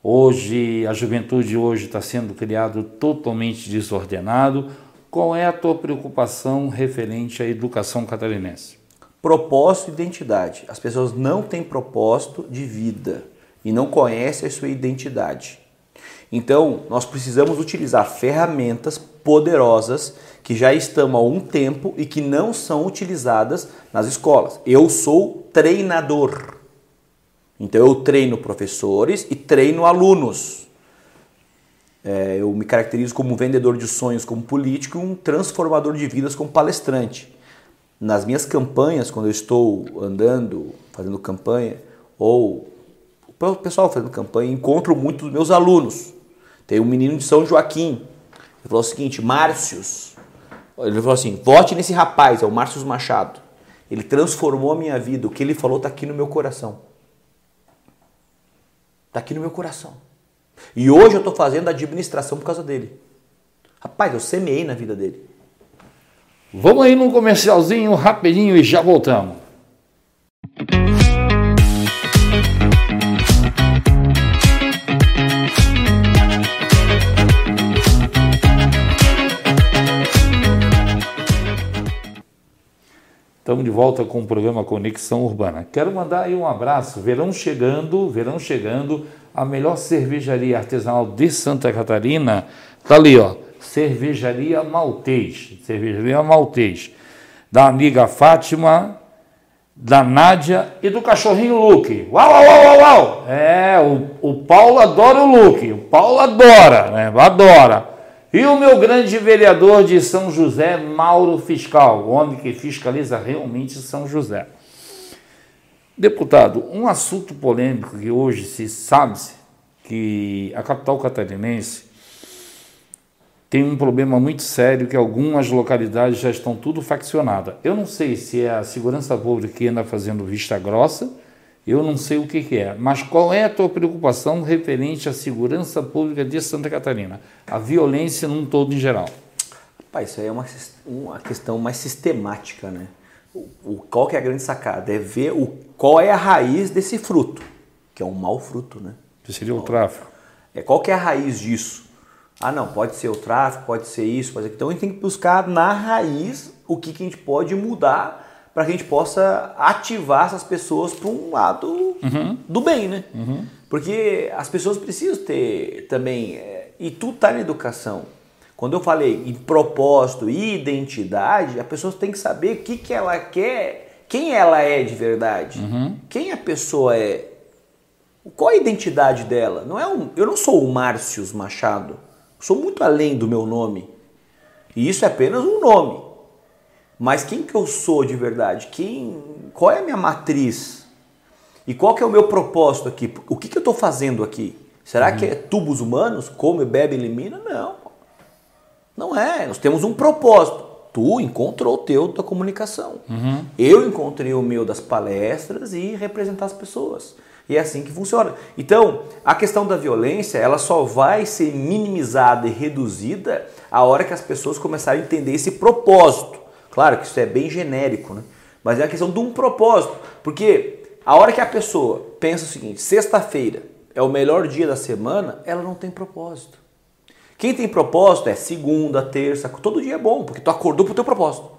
Hoje, a juventude hoje está sendo criado totalmente desordenado, qual é a tua preocupação referente à educação catarinense? Propósito e identidade. As pessoas não têm propósito de vida e não conhecem a sua identidade. Então, nós precisamos utilizar ferramentas poderosas que já estão há um tempo e que não são utilizadas nas escolas. Eu sou treinador. Então, eu treino professores e treino alunos. É, eu me caracterizo como vendedor de sonhos, como político, e um transformador de vidas como palestrante. Nas minhas campanhas, quando eu estou andando, fazendo campanha, ou o pessoal fazendo campanha, encontro muitos dos meus alunos. Tem um menino de São Joaquim, ele falou o seguinte: Márcios, Ele falou assim: vote nesse rapaz, é o Márcio Machado. Ele transformou a minha vida. O que ele falou está aqui no meu coração. Está aqui no meu coração. E hoje eu estou fazendo administração por causa dele. Rapaz, eu semeei na vida dele. Vamos aí num comercialzinho rapidinho e já voltamos. Estamos de volta com o programa Conexão Urbana. Quero mandar aí um abraço. Verão chegando, verão chegando. A melhor cervejaria artesanal de Santa Catarina tá ali, ó. Cervejaria Maltês. Cervejaria Maltês. Da amiga Fátima, da Nádia e do cachorrinho Luke. Uau, uau, uau, uau, uau. É, o, o Paulo adora o Luke. O Paulo adora, né? Adora. E o meu grande vereador de São José, Mauro Fiscal, o homem que fiscaliza realmente São José. Deputado, um assunto polêmico que hoje se sabe que a capital catarinense tem um problema muito sério que algumas localidades já estão tudo faccionadas. Eu não sei se é a segurança pública que anda fazendo vista grossa, eu não sei o que, que, é, mas qual é a tua preocupação referente à segurança pública de Santa Catarina? A violência num todo em geral. Pai, isso aí é uma, uma questão mais sistemática, né? O, o, qual que é a grande sacada? É ver o, qual é a raiz desse fruto, que é um mau fruto, né? Que seria o tráfico. É, qual que é a raiz disso? Ah, não, pode ser o tráfico, pode ser isso, pode ser... Então a gente tem que buscar na raiz o que, que a gente pode mudar para que a gente possa ativar essas pessoas para um lado uhum. do bem, né? Uhum. Porque as pessoas precisam ter também, é, e tudo está na educação. Quando eu falei em propósito e identidade, a pessoa tem que saber o que, que ela quer, quem ela é de verdade, uhum. quem a pessoa é, qual a identidade dela. Não é um, eu não sou o Márcio Machado, sou muito além do meu nome. E isso é apenas um nome. Mas quem que eu sou de verdade? Quem, qual é a minha matriz? E qual que é o meu propósito aqui? O que, que eu estou fazendo aqui? Será uhum. que é tubos humanos? Come, bebe, elimina? Não. Não é. Nós temos um propósito. Tu encontrou o teu da comunicação. Uhum. Eu encontrei o meu das palestras e representar as pessoas. E é assim que funciona. Então, a questão da violência, ela só vai ser minimizada e reduzida a hora que as pessoas começarem a entender esse propósito. Claro que isso é bem genérico, né? Mas é a questão de um propósito. Porque a hora que a pessoa pensa o seguinte, sexta-feira é o melhor dia da semana, ela não tem propósito. Quem tem propósito é segunda, terça, todo dia é bom, porque tu acordou pro teu propósito.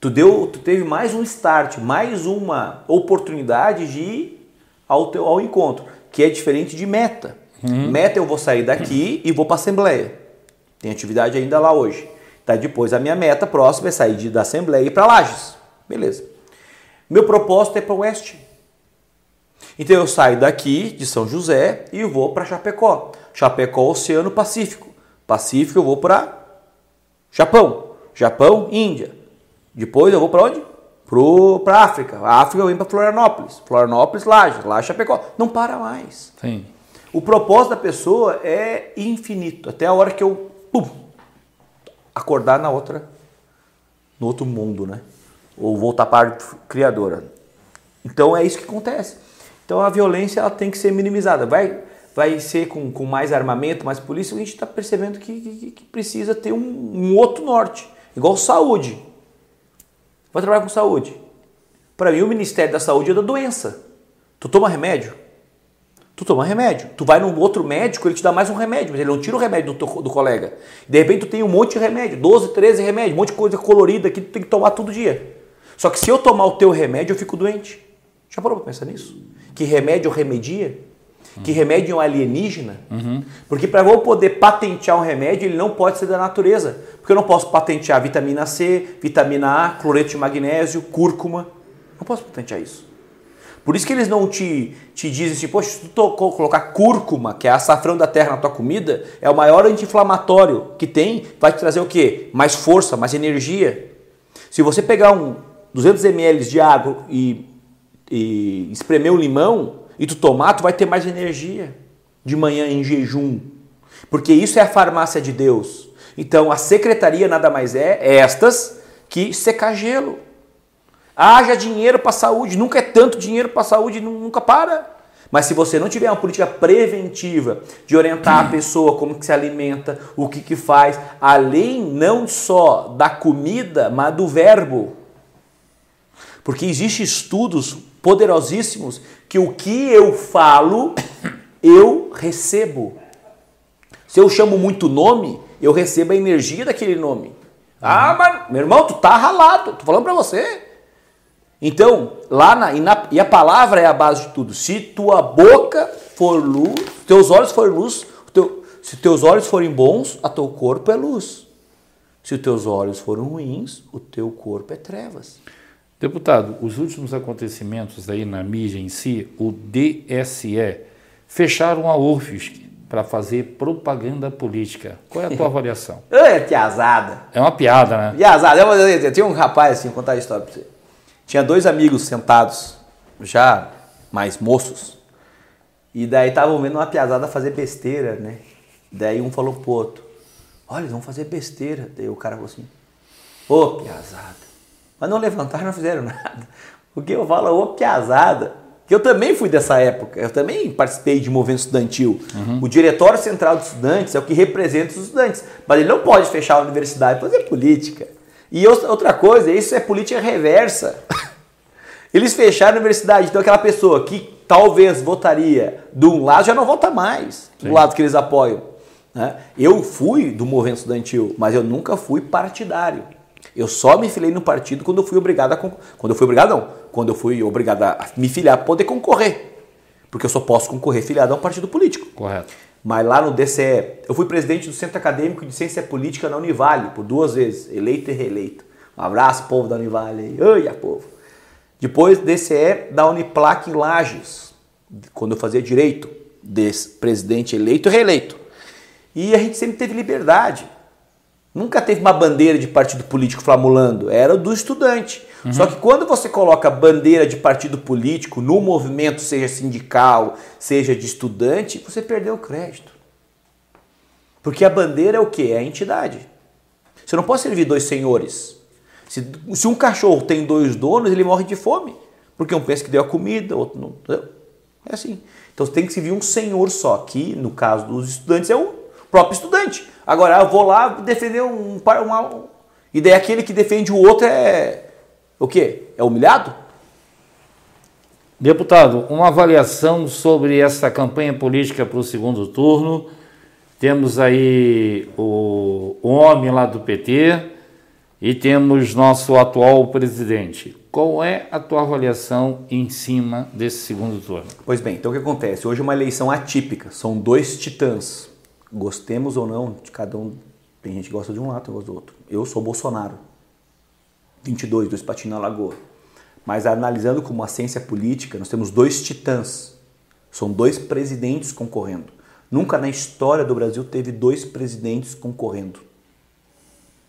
Tu deu, tu teve mais um start, mais uma oportunidade de ir ao teu ao encontro, que é diferente de meta. Uhum. Meta eu vou sair daqui e vou para assembleia. Tem atividade ainda lá hoje. Tá, depois a minha meta próxima é sair de, da Assembleia e ir para Lages. Beleza. Meu propósito é para o oeste. Então eu saio daqui de São José e vou para Chapecó. Chapecó, Oceano Pacífico. Pacífico eu vou para Japão. Japão, Índia. Depois eu vou para onde? Para África. A África eu venho para Florianópolis. Florianópolis, Lages. Lá Chapecó. Não para mais. Sim. O propósito da pessoa é infinito. Até a hora que eu pum, acordar na outra, no outro mundo, né? Ou voltar para a criadora. Então é isso que acontece. Então a violência ela tem que ser minimizada. Vai, vai ser com, com mais armamento, mais polícia, a gente está percebendo que, que, que, precisa ter um, um outro norte. Igual saúde. Vai trabalhar com saúde. Para mim, o Ministério da Saúde é da doença. Tu toma remédio? Tu toma remédio. Tu vai num outro médico, ele te dá mais um remédio, mas ele não tira o remédio do, teu, do colega. De repente tu tem um monte de remédio, 12, 13 remédios, um monte de coisa colorida que tu tem que tomar todo dia. Só que se eu tomar o teu remédio, eu fico doente. Já parou pra pensar nisso? Que remédio remedia? Que remédio é um alienígena? Uhum. Porque para eu poder patentear um remédio, ele não pode ser da natureza. Porque eu não posso patentear vitamina C, vitamina A, cloreto de magnésio, cúrcuma. Não posso patentear isso. Por isso que eles não te, te dizem assim, poxa, se tu colocar cúrcuma, que é açafrão da terra na tua comida, é o maior anti-inflamatório que tem, vai te trazer o quê? Mais força, mais energia. Se você pegar um 200 ml de água e, e espremer um limão e tu tomar, tu vai ter mais energia de manhã em jejum. Porque isso é a farmácia de Deus. Então a secretaria nada mais é estas que secar gelo. Haja dinheiro para a saúde, nunca é tanto dinheiro para a saúde, nunca para. Mas se você não tiver uma política preventiva de orientar a *clears throat* pessoa como que se alimenta, o que que faz, além não só da comida, mas do verbo. Porque existem estudos poderosíssimos que o que eu falo, *clears throat* eu recebo. Se eu chamo muito nome, eu recebo a energia daquele nome. Ah, mas, meu irmão, tu tá ralado, tô falando para você. Então, lá na e, na e, a palavra é a base de tudo. Se tua boca for luz, teus olhos forem luz, teu, se teus olhos forem bons, a teu corpo é luz. Se os teus olhos forem ruins, o teu corpo é trevas. Deputado, os últimos acontecimentos aí na mídia em si, o DSE, fecharam a UFSC para fazer propaganda política. Qual é a tua *laughs* avaliação? É piazada. É uma piada, né? Piazada. Eu, tinha um rapaz assim, vou contar a história para você. Tinha dois amigos sentados, já mais moços, e daí estavam vendo uma piazada fazer besteira, né? Daí um falou pro outro, olha, eles vão fazer besteira. Daí o cara falou assim, ô oh, piazada. Mas não levantaram, não fizeram nada. *laughs* O que eu falo, ô oh, piazada. Que eu também fui dessa época, eu também participei de movimento estudantil. Uhum. O Diretório Central dos Estudantes é o que representa os estudantes, mas ele não pode fechar a universidade para fazer política. E outra coisa, isso é política reversa. Eles fecharam a universidade, então aquela pessoa que talvez votaria de um lado já não vota mais do Sim. lado que eles apoiam. Né? Eu fui do movimento estudantil, mas eu nunca fui partidário. Eu só me filiei no partido quando eu fui obrigado a quando eu fui obrigado não, quando eu fui obrigado a me filiar para poder concorrer. Porque eu só posso concorrer filiado a um partido político. Correto. Mas lá no DCE, eu fui presidente do Centro Acadêmico de Ciência Política na Univale por duas vezes, eleito e reeleito. Um abraço, povo da Univale. Oi, povo. Depois DCE da Uniplac em Lages, quando eu fazia direito, desse presidente eleito e reeleito. E a gente sempre teve liberdade. Nunca teve uma bandeira de partido político flamulando, era do estudante. Uhum. Só que quando você coloca bandeira de partido político no movimento, seja sindical, seja de estudante, você perdeu o crédito. Porque a bandeira é o que? É a entidade. Você não pode servir dois senhores. Se, se um cachorro tem dois donos, ele morre de fome. Porque um pensa que deu a comida, outro não. É assim. Então você tem que servir um senhor só. Que, no caso dos estudantes, é o próprio estudante. Agora, eu vou lá defender um, uma, e daí aquele que defende o outro é o quê? É humilhado? Deputado, uma avaliação sobre essa campanha política para o segundo turno. Temos aí o, o homem lá do PT e temos nosso atual presidente. Qual é a tua avaliação em cima desse segundo turno? Pois bem, então o que acontece? Hoje é uma eleição atípica, são dois titãs gostemos ou não de cada um, tem gente que gosta de um lado, tem gosta do outro. Eu sou Bolsonaro. 22, dois patinhos na lagoa. Mas analisando como a ciência política, nós temos dois titãs. São dois presidentes concorrendo. Nunca na história do Brasil teve dois presidentes concorrendo.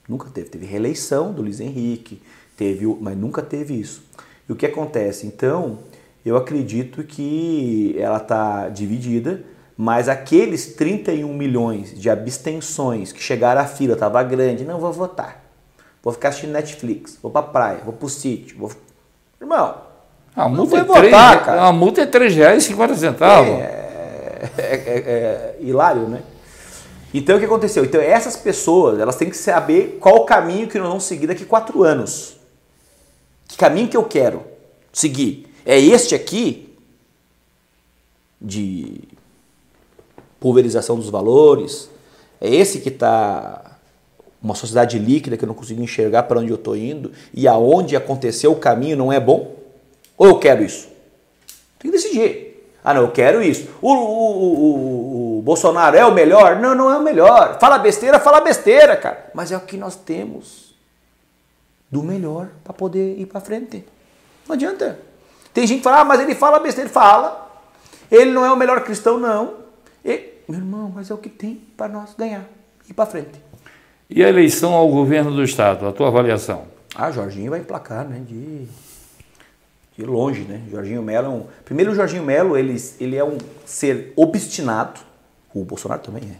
Nunca teve. Teve reeleição do Luiz Henrique, teve, mas nunca teve isso. E o que acontece? Então, eu acredito que ela está dividida mas aqueles 31 milhões de abstenções que chegaram à fila, estava grande, não vou votar. Vou ficar assistindo Netflix, vou pra praia, vou pro sítio, vou. Irmão, a multa, é votar, 3, cara. a multa é R$ reais e 50 centavos. É, é, é, é, hilário, né? Então o que aconteceu? Então essas pessoas elas têm que saber qual o caminho que nós vamos seguir daqui a quatro anos. Que caminho que eu quero seguir? É este aqui de pulverização dos valores. É esse que está uma sociedade líquida que eu não consigo enxergar para onde eu estou indo e aonde aconteceu o caminho não é bom? Ou eu quero isso? Tem que decidir. Ah, não, eu quero isso. O, o, o, o, Bolsonaro é o melhor? Não, não é o melhor. Fala besteira, fala besteira, cara. Mas é o que nós temos do melhor para poder ir para frente. Não adianta. Tem gente que fala, ah, mas ele fala besteira. Fala. Ele não é o melhor cristão, não. E, meu irmão, mas é o que tem para nós ganhar e para frente. E a eleição ao governo do Estado, a tua avaliação? Ah, Jorginho vai emplacar, né? De, de longe, né? Jorginho Melo é um. Primeiro, o Jorginho Melo, ele, ele é um ser obstinado. O Bolsonaro também é.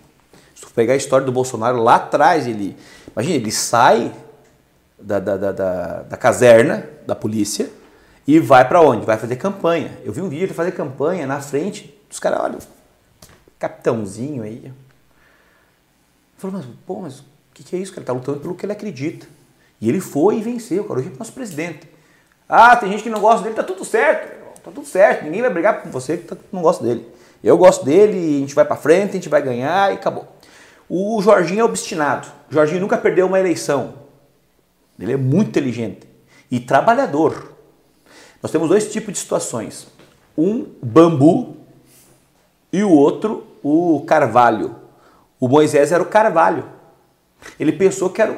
Se tu pegar a história do Bolsonaro lá atrás, ele. Imagina, ele sai da, da, da, da, da caserna da polícia e vai para onde? Vai fazer campanha. Eu vi um vídeo de fazer campanha na frente dos caras, olha, capitãozinho aí. Falou, mas, pô, mas o que, que é isso? Ele tá lutando pelo que ele acredita. E ele foi e venceu, cara. Hoje é nosso presidente. Ah, tem gente que não gosta dele, tá tudo certo. Tá tudo certo. Ninguém vai brigar com você que tá, não gosta dele. Eu gosto dele, a gente vai para frente, a gente vai ganhar e acabou. O Jorginho é obstinado. O Jorginho nunca perdeu uma eleição. Ele é muito inteligente e trabalhador. Nós temos dois tipos de situações. Um, bambu, e o outro, o carvalho. O Moisés era o carvalho. Ele pensou que era,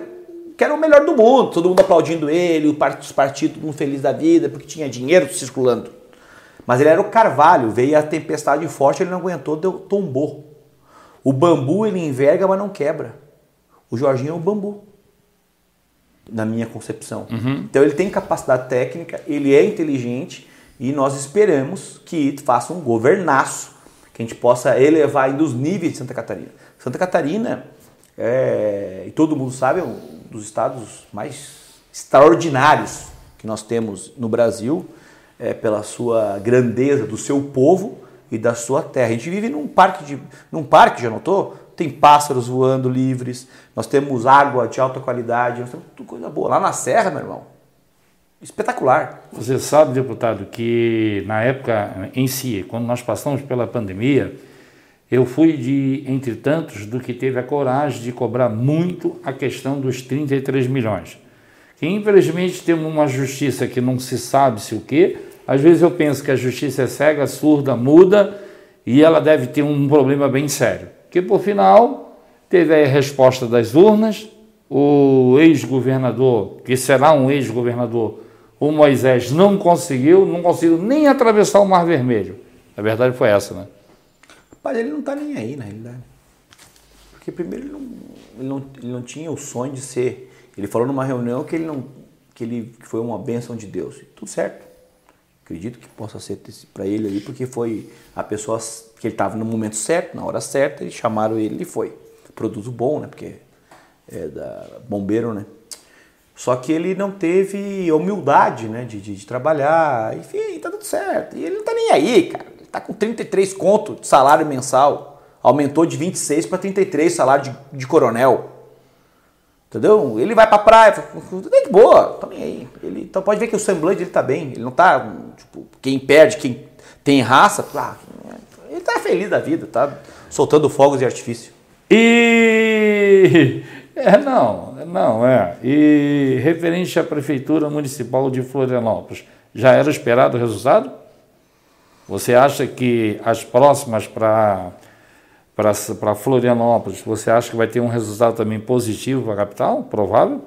que era o melhor do mundo, todo mundo aplaudindo ele, os partidos todo mundo feliz da vida, porque tinha dinheiro circulando. Mas ele era o carvalho, veio a tempestade forte, ele não aguentou, deu, tombou. O bambu ele enverga, mas não quebra. O Jorginho é o bambu, na minha concepção. Uhum. Então ele tem capacidade técnica, ele é inteligente e nós esperamos que faça um governaço, que a gente possa elevar ainda os níveis de Santa Catarina. Santa Catarina, é, e todo mundo sabe, é um dos estados mais extraordinários que nós temos no Brasil, é, pela sua grandeza do seu povo e da sua terra. A gente vive num parque, de, num parque, já notou? Tem pássaros voando livres, nós temos água de alta qualidade, nós temos tudo coisa boa. Lá na serra, meu irmão, espetacular. Você sabe, deputado, que na época em si, quando nós passamos pela pandemia, eu fui de, entre tantos, do que teve a coragem de cobrar muito a questão dos 33 milhões. Que infelizmente temos uma justiça que não se sabe se o quê, às vezes eu penso que a justiça é cega, surda, muda e ela deve ter um problema bem sério. Que por final teve a resposta das urnas, o ex-governador, que será um ex-governador, o Moisés não conseguiu, não conseguiu nem atravessar o Mar Vermelho. A verdade foi essa, né? Rapaz, ele não está nem aí na realidade. Porque primeiro ele não, ele não, ele não tinha o sonho de ser. Ele falou numa reunião que ele não que ele que foi uma bênção de Deus. Tudo certo. Acredito que possa ser para ele ali, porque foi a pessoa que ele estava no momento certo, na hora certa, e chamaram ele e foi. Produto bom, né? Porque é da bombeiro, né? Só que ele não teve humildade, né? De, de, de, trabalhar. Enfim, tá tudo certo. E ele não tá nem aí, cara. Ele tá com 33 conto de salário mensal. Aumentou de 26 para 33 salário de, de coronel. Entendeu? Ele vai pra praia, tudo de boa, tá nem aí. Ele, então pode ver que o semblante dele tá bem. Ele não tá, tipo, quem perde, quem tem raça, ah, ele tá feliz da vida, tá soltando fogos de artifício. E. É, não, não, é. E referente à Prefeitura Municipal de Florianópolis, já era esperado o resultado? Você acha que as próximas para para Florianópolis, você acha que vai ter um resultado também positivo para a capital? Provável?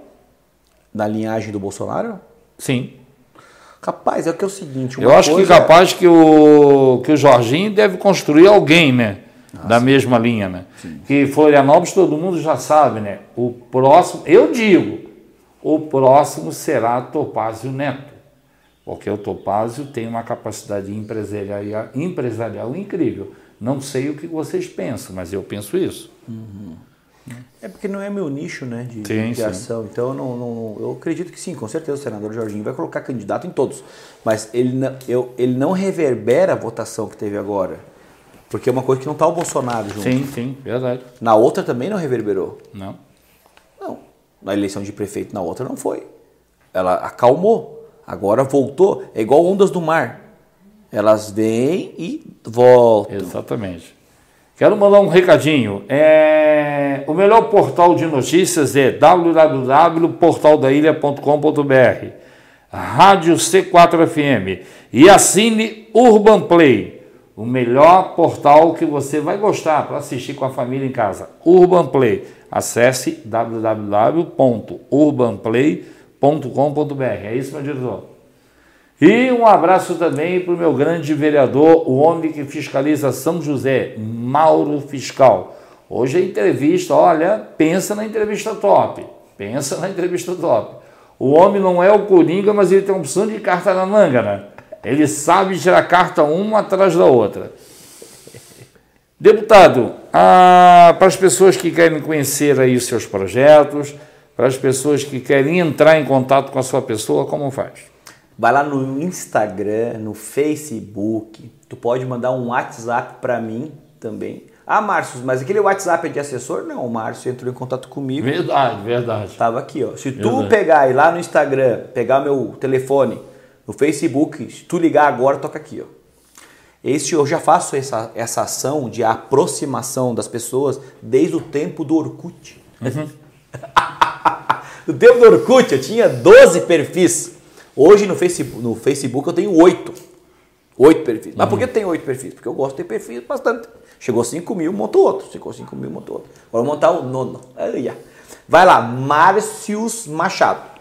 Na linhagem do Bolsonaro? Sim. Capaz, é que é o seguinte. Eu acho que capaz que o, que o Jorginho deve construir alguém, né? Ah, da sim. mesma linha, né? Sim. Que Florianópolis todo mundo já sabe, né? O próximo, eu digo, o próximo será Topázio Neto. Porque o Topázio tem uma capacidade empresarial, empresarial incrível. Não sei o que vocês pensam, mas eu penso isso. Uhum. É porque não é meu nicho né, de, sim, de ação. Então eu, não, não, eu acredito que sim, com certeza o senador Jorginho vai colocar candidato em todos. Mas ele não, eu, ele não reverbera a votação que teve agora. Porque é uma coisa que não está o Bolsonaro junto. Sim, sim, verdade. Na outra também não reverberou. Não. Não. Na eleição de prefeito na outra não foi. Ela acalmou. Agora voltou. É igual ondas do mar. Elas vêm e voltam. Exatamente. Quero mandar um recadinho. É... O melhor portal de notícias é www.portaldailha.com.br Rádio C4FM e assine Urban Play, o melhor portal que você vai gostar para assistir com a família em casa. Urban Play. Acesse www.urbanplay.com.br. É isso, meu diretor? E um abraço também para o meu grande vereador, o homem que fiscaliza São José, Mauro Fiscal. Hoje a entrevista, olha, pensa na entrevista top. Pensa na entrevista top. O homem não é o Coringa, mas ele tem uma opção de carta na manga, né? Ele sabe tirar carta uma atrás da outra. Deputado, ah, para as pessoas que querem conhecer aí os seus projetos, para as pessoas que querem entrar em contato com a sua pessoa, como faz? Vai lá no Instagram, no Facebook, tu pode mandar um WhatsApp para mim também. Ah, Márcio, mas aquele WhatsApp é de assessor? Não, o Márcio entrou em contato comigo. Verdade, verdade. Tava aqui, ó. Se tu verdade. pegar e lá no Instagram, pegar meu telefone, no Facebook, se tu ligar agora, toca aqui, ó. Este eu já faço essa, essa ação de aproximação das pessoas desde o tempo do Orkut. Uhum. *laughs* no tempo do Orkut eu tinha 12 perfis. Hoje no Facebook, no Facebook eu tenho 8. 8 perfis. Mas por que tem 8 perfis? Porque eu gosto de ter perfis bastante. Chegou 5 mil, montou outro. Chegou 5 mil, montou outro. Agora montar o nono. Vai lá, Márcios Machado.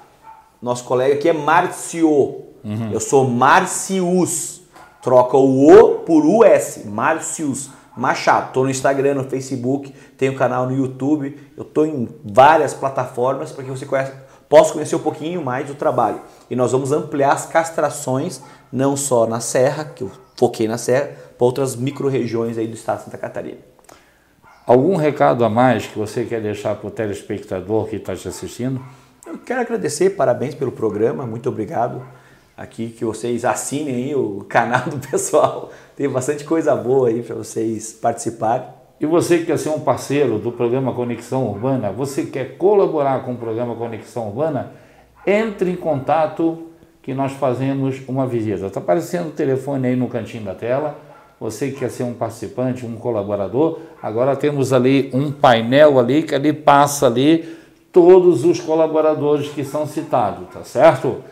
Nosso colega aqui é Márcio. Uhum. Eu sou Márcios. Troca o O por US, Márcios Machado. Estou no Instagram, no Facebook, tenho canal no YouTube, eu estou em várias plataformas para que você conheça, possa conhecer um pouquinho mais do trabalho. E nós vamos ampliar as castrações, não só na Serra, que eu foquei na Serra, para outras micro-regiões aí do estado de Santa Catarina. Algum recado a mais que você quer deixar para o telespectador que está te assistindo? Eu quero agradecer, parabéns pelo programa, muito obrigado aqui que vocês assinem o canal do pessoal. Tem bastante coisa boa aí para vocês participarem. E você que quer ser um parceiro do programa Conexão Urbana, você quer colaborar com o programa Conexão Urbana, entre em contato que nós fazemos uma visita. Está aparecendo o telefone aí no cantinho da tela. Você que quer ser um participante, um colaborador, agora temos ali um painel ali que ali passa ali todos os colaboradores que são citados, tá certo?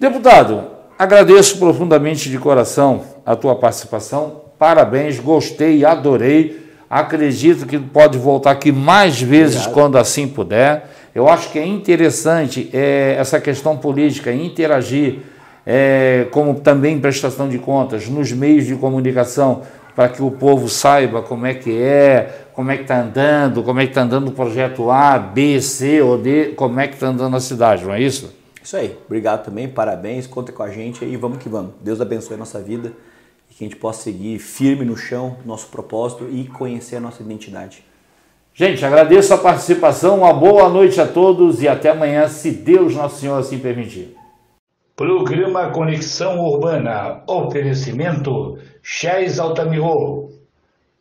Deputado, agradeço profundamente de coração a tua participação. Parabéns, gostei, adorei. Acredito que pode voltar aqui mais vezes Obrigado. quando assim puder. Eu acho que é interessante é, essa questão política, interagir, é, como também prestação de contas, nos meios de comunicação, para que o povo saiba como é que é, como é que está andando, como é que está andando o projeto A, B, C ou D, como é que está andando a cidade, não é isso? Isso aí. Obrigado também, parabéns, conta com a gente aí, vamos que vamos. Deus abençoe a nossa vida e que a gente possa seguir firme no chão, nosso propósito e conhecer a nossa identidade. Gente, agradeço a participação, uma boa noite a todos e até amanhã, se Deus Nosso Senhor assim permitir. Programa Conexão Urbana, oferecimento Chés Altamiro,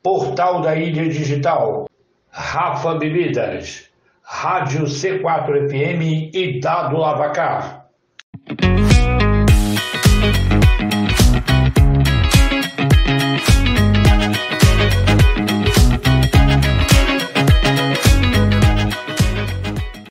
Portal da Ilha Digital, Rafa Bebidas. Rádio C4 FM e Dado Lavacar.